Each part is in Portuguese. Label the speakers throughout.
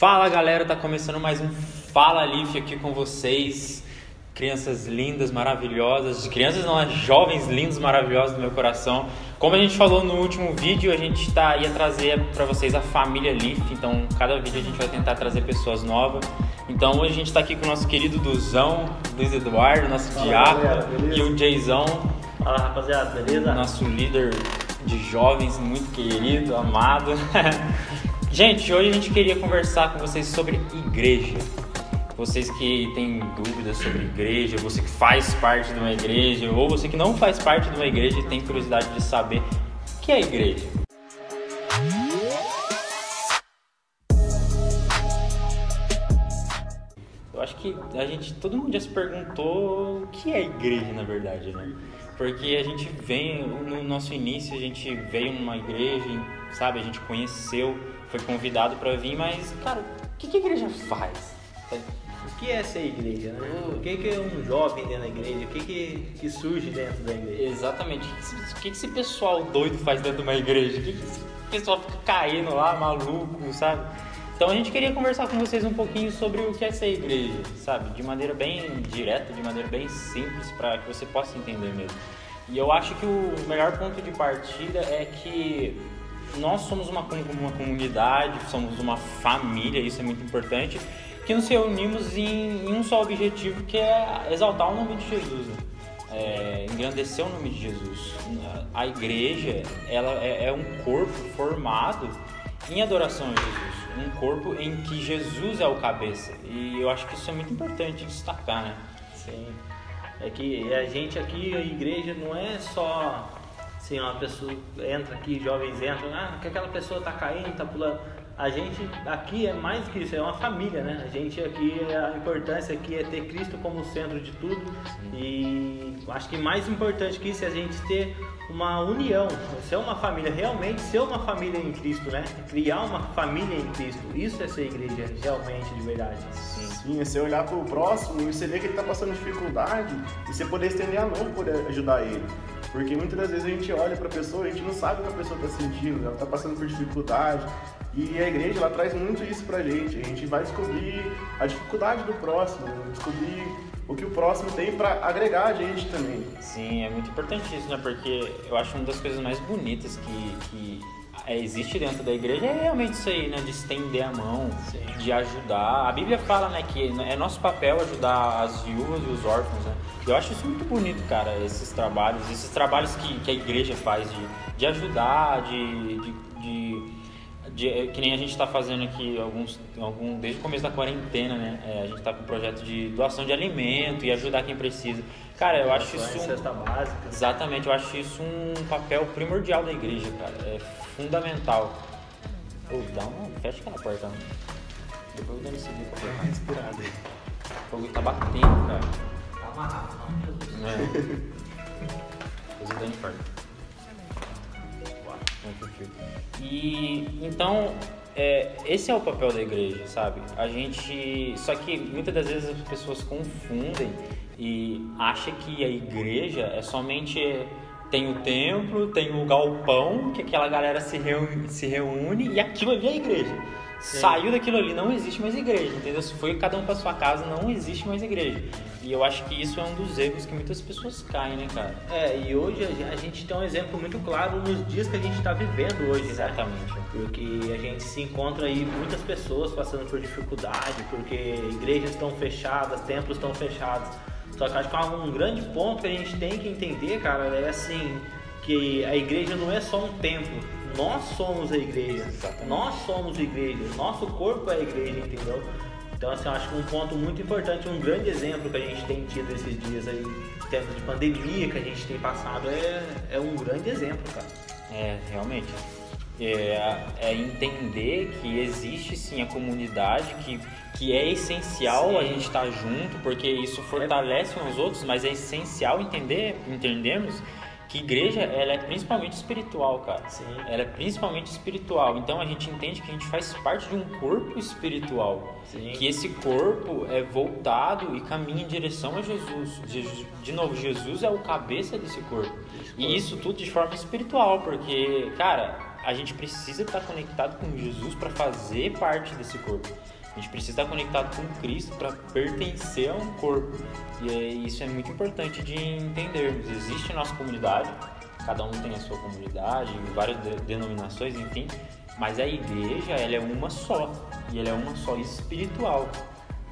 Speaker 1: Fala galera, tá começando mais um Fala Leaf aqui com vocês. Crianças lindas, maravilhosas, crianças não, jovens lindos, maravilhosos do meu coração. Como a gente falou no último vídeo, a gente tá, ia trazer para vocês a família Leaf, então cada vídeo a gente vai tentar trazer pessoas novas. Então hoje a gente está aqui com o nosso querido Duzão, Luiz Eduardo, nosso diácono, e o Jayzão.
Speaker 2: Fala rapaziada, beleza?
Speaker 1: Nosso líder de jovens, muito querido, amado. gente, hoje a gente queria conversar com vocês sobre igreja. Vocês que têm dúvidas sobre igreja, você que faz parte de uma igreja, ou você que não faz parte de uma igreja e tem curiosidade de saber o que é igreja. Eu acho que a gente, todo mundo já se perguntou o que é igreja na verdade, né? Porque a gente vem, no nosso início, a gente veio numa igreja, sabe? A gente conheceu, foi convidado para vir, mas, cara, o que, que a igreja faz?
Speaker 2: O que é ser igreja, né? O que é um jovem dentro da igreja? O que, que, que surge dentro da igreja?
Speaker 1: Exatamente. O que, que, esse pessoal doido faz dentro de uma igreja? O que, que esse pessoal fica caindo lá, maluco, sabe? Então a gente queria conversar com vocês um pouquinho sobre o que é ser igreja, sabe? De maneira bem direta, de maneira bem simples, para que você possa entender mesmo. E eu acho que o melhor ponto de partida é que nós somos uma, uma comunidade, somos uma família, isso é muito importante, que nos reunimos em, em um só objetivo, que é exaltar o nome de Jesus. Né? É, engrandecer o nome de Jesus. A igreja ela é, é um corpo formado em adoração a Jesus um corpo em que Jesus é o cabeça. E eu acho que isso é muito importante destacar, né?
Speaker 2: Sim. É que a gente aqui, a igreja, não é só assim, uma pessoa entra aqui, jovens entram, ah, que aquela pessoa tá caindo, tá pulando. A gente aqui é mais que isso, é uma família, né? A gente aqui, a importância aqui é ter Cristo como centro de tudo. Sim. E acho que mais importante que isso é a gente ter uma união, ser uma família, realmente ser uma família em Cristo, né? Criar uma família em Cristo. Isso é ser igreja, realmente, de verdade.
Speaker 3: Sim, Sim é você olhar para o próximo e você ver que ele está passando dificuldade e você poder estender a mão para ajudar ele. Porque muitas das vezes a gente olha para a pessoa a gente não sabe o que a pessoa está sentindo, ela está passando por dificuldade. E a igreja ela traz muito isso para a gente. A gente vai descobrir a dificuldade do próximo, descobrir o que o próximo tem para agregar a gente também.
Speaker 1: Sim, é muito importante isso, né? Porque eu acho uma das coisas mais bonitas que, que é, existe dentro da igreja é realmente isso aí, né? De estender a mão, Sim. de ajudar. A Bíblia fala, né, que é nosso papel ajudar as viúvas e os órfãos, né? Eu acho isso muito bonito, cara, esses trabalhos, esses trabalhos que, que a igreja faz de, de ajudar, de, de, de de, é, que nem a gente está fazendo aqui alguns, algum, desde o começo da quarentena, né? É, a gente está com um projeto de doação de alimento e ajudar quem precisa. Cara, eu acho isso. Um,
Speaker 2: cesta básica.
Speaker 1: Exatamente, eu acho isso um papel primordial da igreja, cara. É fundamental. Pô, dá uma. Fecha aquela porta. Né? Depois eu dou esse bico pra ficar inspirado aí. O fogo tá batendo, cara.
Speaker 2: Tá amarrado, não, Jesus.
Speaker 1: É. Depois eu dou infarto. E então é, esse é o papel da igreja, sabe? A gente. Só que muitas das vezes as pessoas confundem e acham que a igreja é somente. Tem o templo, tem o galpão, que aquela galera se reúne, se reúne e aquilo ali é a igreja. Saiu daquilo ali, não existe mais igreja, entendeu? Se foi cada um para sua casa, não existe mais igreja. E eu acho que isso é um dos erros que muitas pessoas caem, né, cara?
Speaker 2: É, e hoje a gente tem um exemplo muito claro nos dias que a gente está vivendo hoje,
Speaker 1: né? Exatamente.
Speaker 2: Né? Porque a gente se encontra aí muitas pessoas passando por dificuldade, porque igrejas estão fechadas, templos estão fechados. Só que acho que um grande ponto que a gente tem que entender, cara, é assim, que a igreja não é só um templo nós somos a igreja. Exatamente. Nós somos a igreja. Nosso corpo é a igreja, entendeu? Então, assim, eu acho que um ponto muito importante, um grande exemplo que a gente tem tido esses dias aí, tempos de pandemia que a gente tem passado, é, é um grande exemplo, cara.
Speaker 1: É, realmente. É, é entender que existe sim a comunidade, que, que é essencial sim. a gente estar junto, porque isso fortalece uns outros, mas é essencial entender, entendermos que igreja ela é principalmente espiritual, cara.
Speaker 2: Sim.
Speaker 1: Ela é principalmente espiritual. Então a gente entende que a gente faz parte de um corpo espiritual.
Speaker 2: Sim.
Speaker 1: Que esse corpo é voltado e caminha em direção a Jesus. De novo, Jesus é o cabeça desse corpo. E isso tudo de forma espiritual, porque, cara, a gente precisa estar conectado com Jesus para fazer parte desse corpo. A gente precisa estar conectado com Cristo para pertencer a um corpo. E é, isso é muito importante de entendermos. Existe a nossa comunidade, cada um tem a sua comunidade, várias denominações, enfim, mas a igreja ela é uma só e ela é uma só espiritual.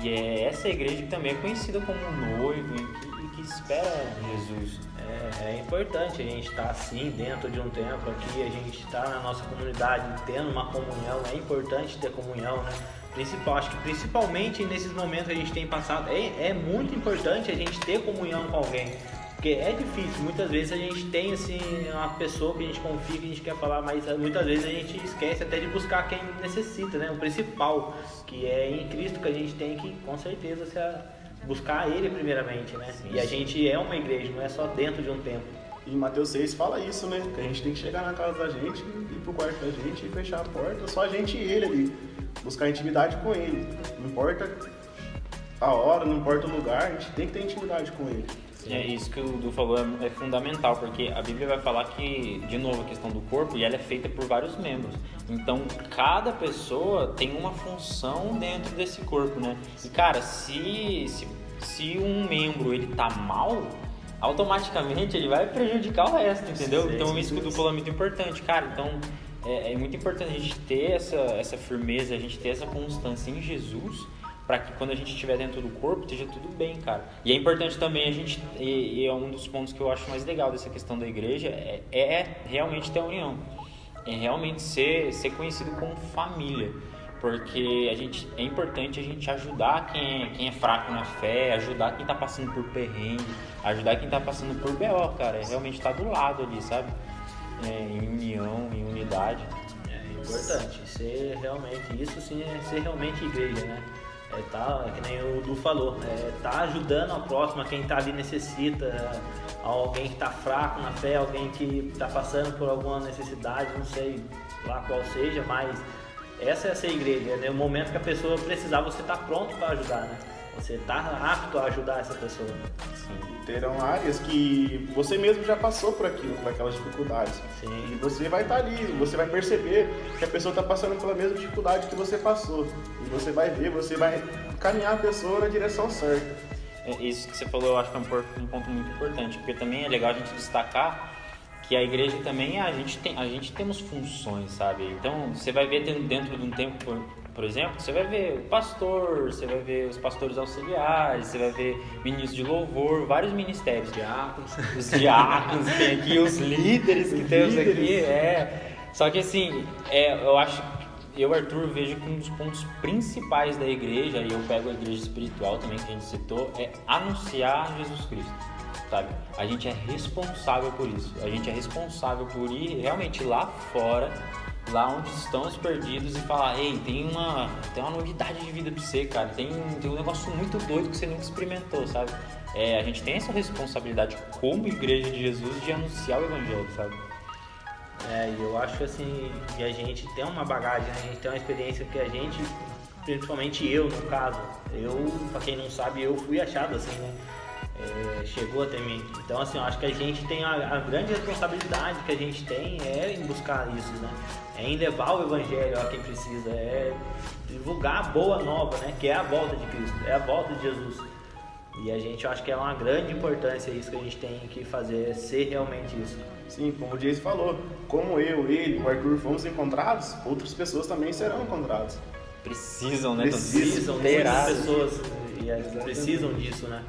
Speaker 1: E é essa igreja que também é conhecida como noivo e que, e que espera Jesus.
Speaker 2: É, é, importante a gente estar assim dentro de um templo aqui, a gente estar na nossa comunidade tendo uma comunhão, é importante ter comunhão, né? Principal, acho que principalmente nesses momentos que a gente tem passado, é, é muito importante a gente ter comunhão com alguém. Porque é difícil, muitas vezes a gente tem assim uma pessoa que a gente confia, que a gente quer falar, mas muitas vezes a gente esquece até de buscar quem necessita, né? O principal, que é em Cristo que a gente tem que com certeza se buscar ele primeiramente, né? Sim, e a gente é uma igreja, não é só dentro de um templo.
Speaker 3: E Mateus 6 fala isso, né? Que a gente tem que chegar na casa da gente, ir pro quarto da gente e fechar a porta, só a gente e ele ali. Buscar intimidade com ele. Não importa a hora, não importa o lugar, a gente tem que ter intimidade com ele.
Speaker 1: É isso que o Du falou é, é, fundamental, porque a Bíblia vai falar que, de novo, a questão do corpo, e ela é feita por vários membros. Então, cada pessoa tem uma função dentro desse corpo, né? E, cara, se, se, se um membro ele tá mal, automaticamente ele vai prejudicar o resto, entendeu? Então, isso que o Du falou é muito importante, cara. Então, é, é muito importante a gente ter essa, essa firmeza, a gente ter essa constância em Jesus para que quando a gente estiver dentro do corpo esteja tudo bem, cara. E é importante também a gente, e, e, é um dos pontos que eu acho mais legal dessa questão da igreja, é, é realmente ter a união. É realmente ser, ser conhecido como família. Porque a gente, é importante a gente ajudar quem é, quem é fraco na fé, ajudar quem está passando por perrengue, ajudar quem está passando por BO, cara. É realmente estar tá do lado ali, sabe? É, em união, em unidade.
Speaker 2: É importante. Ser realmente, isso sim é ser realmente igreja, né? É, tá, é que nem o Du falou, é, tá ajudando ao próximo, a quem tá ali necessita, alguém que tá fraco na fé, alguém que tá passando por alguma necessidade, não sei lá qual seja, mas essa é ser igreja, né? O momento que a pessoa precisar, você tá pronto para ajudar, né? Você tá apto a ajudar essa pessoa.
Speaker 3: Sim. Terão áreas que você mesmo já passou por aquilo, por aquelas dificuldades. Sim. E você vai estar tá ali, você vai perceber que a pessoa está passando pela mesma dificuldade que você passou. E você vai ver, você vai caminhar a pessoa na direção certa.
Speaker 1: É, isso que você falou, eu acho que é um ponto muito importante, porque também é legal a gente destacar que a igreja também a gente tem a gente temos funções sabe então você vai ver dentro de um tempo por, exemplo você vai ver o pastor você vai ver os pastores auxiliares você vai ver ministros de louvor vários ministérios
Speaker 2: diáconos
Speaker 1: os diáconos tem aqui os líderes que temos aqui é só que assim é, eu acho eu Arthur vejo que um dos pontos principais da igreja e eu pego a igreja espiritual também que a gente citou é anunciar Jesus Cristo sabe? A gente é responsável por isso. A gente é responsável por ir realmente lá fora, lá onde estão os perdidos e falar, ei, tem uma, tem uma novidade de vida pra você, cara. Tem, tem um negócio muito doido que você nunca experimentou, sabe? É, a gente tem essa responsabilidade como igreja de Jesus de anunciar o evangelho, sabe?
Speaker 2: É, e eu acho assim, que a gente tem uma bagagem, a gente tem uma experiência que a gente, principalmente eu no caso, eu, pra quem não sabe, eu fui achado assim, né? É, chegou até mim. Então, assim, eu acho que a gente tem a, a, grande responsabilidade que a gente tem é em buscar isso, né? É em levar o evangelho a quem precisa, é divulgar a boa nova, né? Que é a volta de Cristo, é a volta de Jesus. E a gente, eu acho que é uma grande importância isso que a gente tem que fazer, é ser realmente isso.
Speaker 3: Sim, como o Jason falou, como eu, ele, o Arthur fomos encontrados, outras pessoas também serão encontradas.
Speaker 1: Precisam, né?
Speaker 2: Precisam, muitas pessoas e precisam disso, né?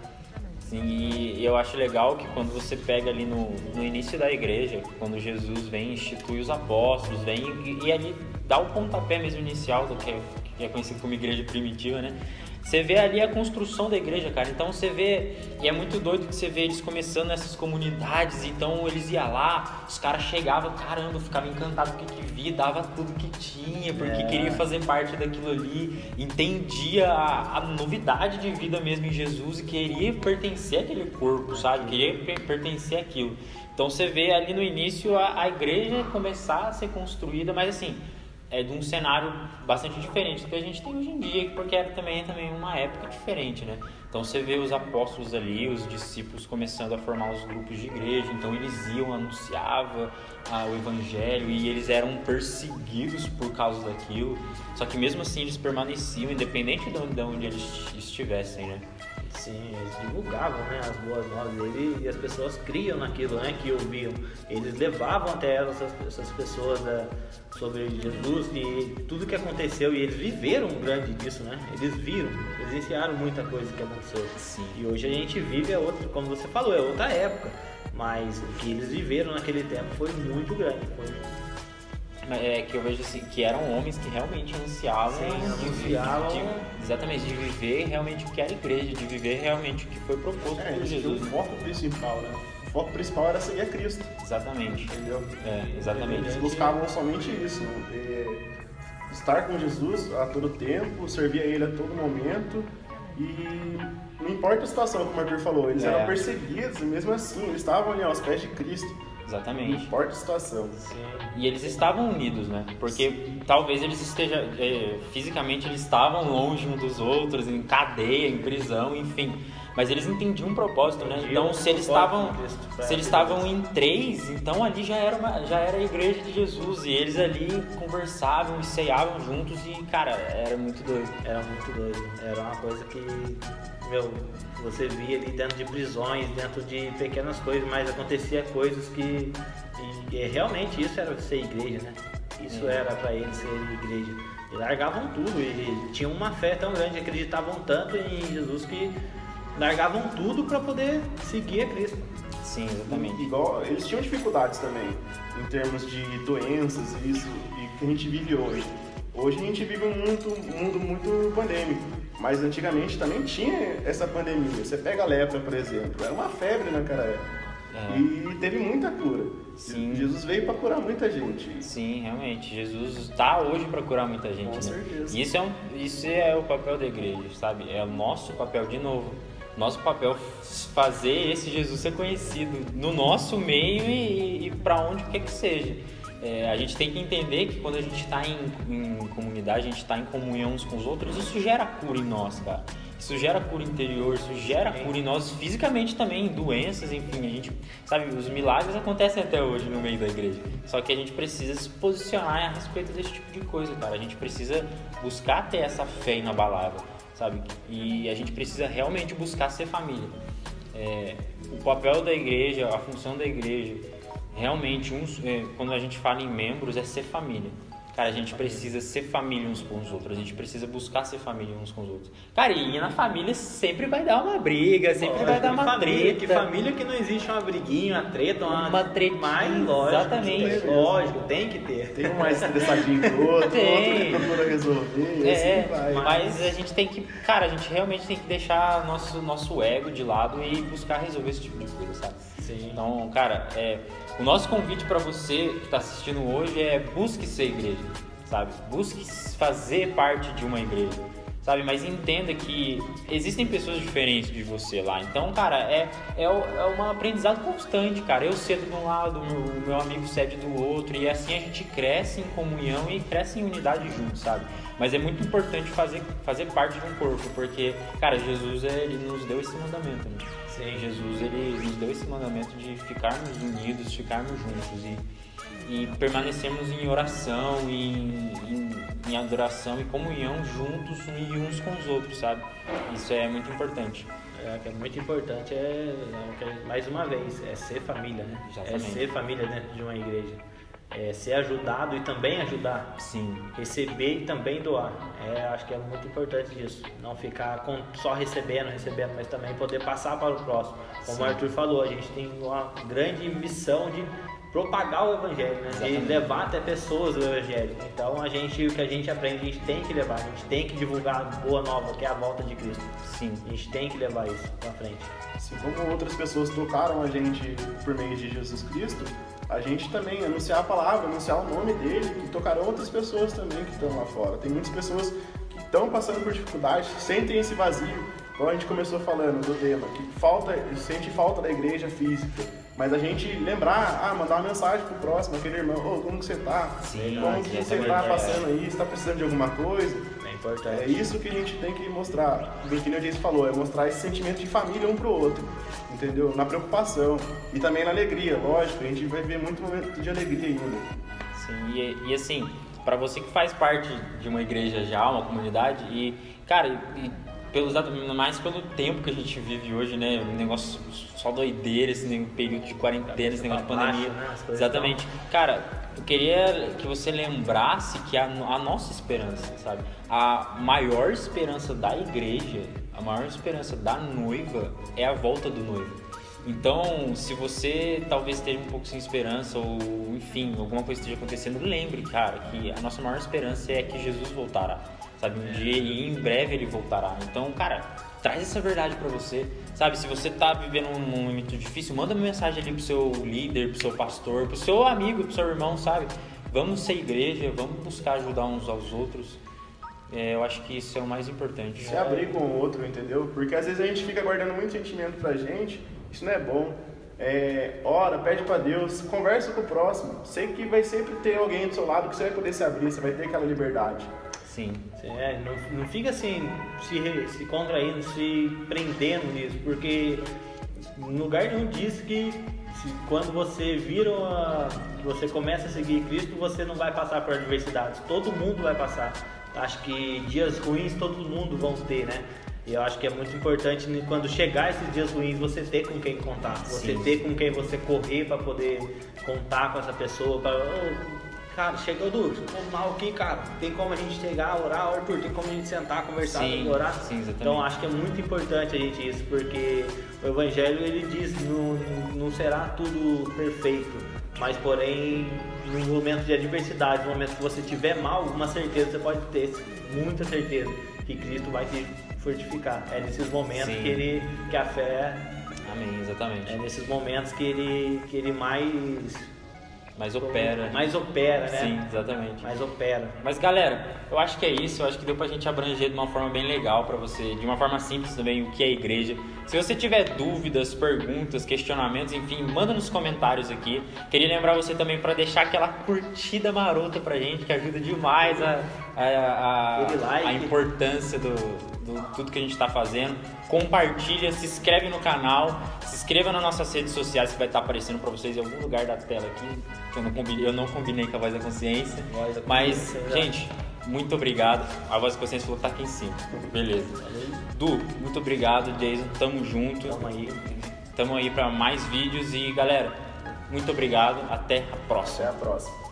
Speaker 1: Sim, e eu acho legal que quando você pega ali no, no início da igreja, quando Jesus vem institui os apóstolos, vem e, e ali dá o pontapé mesmo inicial do que é, que é conhecido como igreja primitiva, né? Você vê ali a construção da igreja, cara. Então você vê, e é muito doido que você vê eles começando nessas comunidades. Então eles iam lá, os caras chegavam, caramba, ficava encantado com o que via, dava tudo que tinha, porque é. queria fazer parte daquilo ali, entendia a, a, novidade de vida mesmo em Jesus e queria pertencer àquele corpo, sabe? Queria pertencer àquilo. Então você vê ali no início a, a igreja começar a ser construída, mas assim, é de um cenário bastante diferente do que a gente tem hoje em dia, porque era também, também uma época diferente, né? Então você vê os apóstolos ali, os discípulos começando a formar os grupos de igreja, então eles iam, anunciavam ah, o evangelho e eles eram perseguidos por causa daquilo. Só que mesmo assim eles permaneciam, independente de onde eles estivessem, né?
Speaker 2: Sim, eles divulgavam né, as boas novas dele e as pessoas criam naquilo né, que ouviam. Eles levavam até elas, essas pessoas né, sobre Jesus e tudo que aconteceu e eles viveram grande disso, né? Eles viram, presenciaram muita coisa que aconteceu.
Speaker 1: Sim.
Speaker 2: E hoje a gente vive é outra, como você falou, é outra época. Mas o que eles viveram naquele tempo foi muito grande. Foi
Speaker 1: é, que eu vejo assim, que eram homens que realmente anunciavam,
Speaker 2: Sim,
Speaker 1: de,
Speaker 2: anunciavam.
Speaker 1: de- exatamente, de viver realmente o que era igreja, de viver realmente o que foi proposto
Speaker 3: É,
Speaker 1: por
Speaker 3: tinham o
Speaker 1: Jesus.
Speaker 3: foco principal, né? O foco principal era seguir a Cristo,
Speaker 1: Exatamente.
Speaker 3: entendeu?
Speaker 1: É, exatamente.
Speaker 3: Eles buscavam somente isso, é, estar com Jesus a todo tempo, servir a Ele a todo momento e não importa a situação, como o Arthur falou, eles
Speaker 1: É.
Speaker 3: eram perseguidos e mesmo assim eles estavam ali aos pés de Cristo, não
Speaker 1: Exatamente.
Speaker 3: importa a situação.
Speaker 2: Sim.
Speaker 1: E eles estavam unidos, né? Porque talvez eles estejam. é, fisicamente eles estavam longe uns dos outros, em cadeia, em prisão, enfim. Mas eles entendiam um propósito, né? Então se eles estavam. Se eles estavam em três, então ali já era, uma, já era a igreja de Jesus. E eles ali conversavam e ceiavam juntos e, cara, era muito doido.
Speaker 2: Era muito doido. Era uma coisa que, meu, você via ali dentro de prisões, dentro de pequenas coisas, mas acontecia coisas que. E, e realmente isso era ser igreja, né? Isso
Speaker 1: Uhum.
Speaker 2: era pra eles ser igreja. E largavam tudo, e tinham uma fé tão grande, acreditavam tanto em Jesus que largavam tudo pra poder seguir a Cristo.
Speaker 1: Sim, exatamente.
Speaker 3: Igual, eles tinham dificuldades também, em termos de doenças e isso, e que a gente vive hoje. Hoje a gente vive um mundo, um mundo muito pandêmico, mas antigamente também tinha essa pandemia. Você pega a lepra, por exemplo, era uma febre naquela época.
Speaker 1: É.
Speaker 3: E teve muita cura.
Speaker 1: Sim.
Speaker 3: Jesus veio para curar muita gente.
Speaker 1: Sim, realmente. Jesus está hoje para curar muita gente,
Speaker 3: Com
Speaker 1: né?
Speaker 3: certeza.
Speaker 1: E isso é, um, isso é o papel da igreja, sabe? É o nosso papel, de novo. Nosso papel fazer esse Jesus ser conhecido no nosso meio e, e para onde quer que seja. É, a gente tem que entender que quando a gente está em, em comunidade, a gente está em comunhão uns com os outros, isso gera cura em nós, cara. Isso gera cura interior, isso gera
Speaker 2: Sim.
Speaker 1: cura em nós fisicamente também, doenças, enfim, a gente, sabe, os milagres acontecem até hoje no meio da igreja. Só que a gente precisa se posicionar a respeito desse tipo de coisa, cara. A gente precisa buscar ter essa fé inabalável, sabe? E a gente precisa realmente buscar ser família. É, o papel da igreja, a função da igreja, realmente, uns, é, quando a gente fala em membros, é ser família. Cara, a gente precisa ser família uns com os outros, a gente precisa buscar ser família uns com os outros. Cara, e na família sempre vai dar uma briga, sempre vai dar uma
Speaker 2: família,
Speaker 1: treta.
Speaker 2: Que família que não existe uma briguinha, uma treta, uma,
Speaker 1: Uma tretinha,
Speaker 2: Mais lógico.
Speaker 1: exatamente.
Speaker 2: Lógico, tem que ter.
Speaker 3: Tem um mais estressadinho que o outro,
Speaker 1: Tem.
Speaker 3: outro que procura resolver,
Speaker 1: É,
Speaker 3: assim vai.
Speaker 1: mas a gente tem que, cara, a gente realmente tem que deixar nosso, nosso ego de lado e buscar resolver esse tipo de coisa, sabe?
Speaker 2: Sim.
Speaker 1: Então, cara, é, o nosso convite para você que está assistindo hoje é busque ser igreja, sabe? Busque fazer parte de uma igreja, sabe? Mas entenda que existem pessoas diferentes de você lá. Então, cara, é, é, é um aprendizado constante, cara. Eu cedo de um lado, o meu amigo cede do outro, e assim a gente cresce em comunhão e cresce em unidade junto, sabe? Mas é muito importante fazer, fazer parte de um corpo, porque, cara, Jesus ele nos deu esse mandamento, né?
Speaker 2: Sim.
Speaker 1: Jesus ele nos deu esse mandamento de ficarmos unidos, ficarmos juntos e, e permanecermos em oração, em, em, em adoração e comunhão juntos e uns com os outros, sabe? Isso é muito importante.
Speaker 2: É, que é muito importante é, é que- mais uma vez, é ser família, né? É
Speaker 1: Exatamente.
Speaker 2: ser família dentro de uma igreja. É ser ajudado e também ajudar.
Speaker 1: Sim,
Speaker 2: Receber e também doar. É, acho que é muito importante isso. Não ficar com- só recebendo, recebendo, mas também poder passar para o próximo. Como
Speaker 1: Sim.
Speaker 2: o Arthur falou, a gente tem uma grande missão de propagar o evangelho, né?
Speaker 1: Exatamente.
Speaker 2: levar até pessoas o evangelho. Então a gente, o que a gente aprende, a gente tem que levar, a gente tem que divulgar a boa nova, que é a volta de Cristo.
Speaker 1: sim,
Speaker 2: A gente tem que levar isso para frente.
Speaker 3: Assim como outras pessoas tocaram a gente por meio de Jesus Cristo, a gente também anunciar a palavra, anunciar o nome dele, que tocarão outras pessoas também que estão lá fora. Tem muitas pessoas que estão passando por dificuldades, sentem esse vazio, como a gente começou falando do tema, que falta, sente falta da igreja física. Mas a gente lembrar, ah, mandar uma mensagem pro próximo, aquele irmão, ô, como que você tá?
Speaker 1: Sim,
Speaker 3: como que você
Speaker 1: é
Speaker 3: tá passando aí? Você tá precisando de alguma coisa?
Speaker 2: importante.
Speaker 3: É isso que a gente tem que mostrar. Do que o Jason falou, é mostrar esse sentimento de família um pro outro. Entendeu? Na preocupação. E também na alegria, lógico. A gente vai ver muito momento de alegria ainda.
Speaker 1: Sim, e, e assim, para você que faz parte de uma igreja já, uma comunidade, e, cara, e, pelos, mais pelo tempo que a gente vive hoje, né? Um negócio só doideira, esse período de quarentena, esse negócio de pandemia. Né? Exatamente. Cara, eu queria que você lembrasse que a, a nossa esperança, sabe? A maior esperança da igreja, a maior esperança da noiva é a volta do noivo. Então, se você talvez esteja um pouco sem esperança ou, enfim, alguma coisa esteja acontecendo, lembre, cara, que a nossa maior esperança é que Jesus voltará, sabe? Um dia e em breve ele voltará. Então, cara, traz essa verdade para você, sabe? Se você tá vivendo um momento difícil, manda uma mensagem ali pro seu líder, pro seu pastor, pro seu amigo, pro seu irmão, sabe? Vamos ser igreja, vamos buscar ajudar uns aos outros. É, eu acho que isso é o mais importante.
Speaker 3: Se abrir com o outro, entendeu? Porque às vezes a gente fica guardando muito sentimento pra gente isso não é bom. É, ora, pede para Deus, conversa com o próximo. Sei que vai sempre ter alguém do seu lado que você vai poder se abrir, você vai ter aquela liberdade.
Speaker 2: Sim. É, não, não fica assim, se, se contraindo, se prendendo nisso, porque no lugar nenhum diz que se, quando você vira uma, você começa a seguir Cristo, você não vai passar por adversidades. Todo mundo vai passar. Acho que dias ruins todo mundo vão ter, né? E eu acho que é muito importante quando chegar esses dias ruins você ter com quem contar, você Sim. ter com quem você correr para poder contar com essa pessoa, para oh, cara, chegou duro, tô mal aqui, cara, tem como a gente chegar, orar, Arthur, tem como a gente sentar, conversar,
Speaker 1: sim,
Speaker 2: orar.
Speaker 1: Sim, exatamente.
Speaker 2: Então acho que é muito importante a gente isso, porque o evangelho ele diz não, não será tudo perfeito, mas porém no momento de adversidade, no momento que você tiver mal, uma certeza você pode ter, muita certeza que Cristo vai te fortificar. É nesses momentos Sim. que ele que a fé
Speaker 1: Amém, exatamente.
Speaker 2: É nesses momentos que ele que ele mais
Speaker 1: mais opera.
Speaker 2: Mais opera, né?
Speaker 1: Sim, exatamente.
Speaker 2: Mais opera.
Speaker 1: Mas galera, eu acho que é isso. Eu acho que deu pra gente abranger de uma forma bem legal para você, de uma forma simples também, o que é igreja. Se você tiver dúvidas, perguntas, questionamentos, enfim, manda nos comentários aqui. Queria lembrar você também para deixar aquela curtida marota pra gente, que ajuda demais a, a, a, a importância do, do tudo que a gente está fazendo. Compartilha, se inscreve no canal, se inscreva nas nossas redes sociais que vai estar tá aparecendo para vocês em algum lugar da tela aqui. Eu não combinei, eu não combinei com a voz da consciência. Voz da mas, consciência, gente, muito obrigado. A voz da consciência falou que tá aqui em cima. Beleza. Du, muito obrigado, Jason. Tamo junto.
Speaker 2: Tamo aí.
Speaker 1: Tamo aí para mais vídeos e galera, muito obrigado. Até a próxima.
Speaker 3: Até a próxima.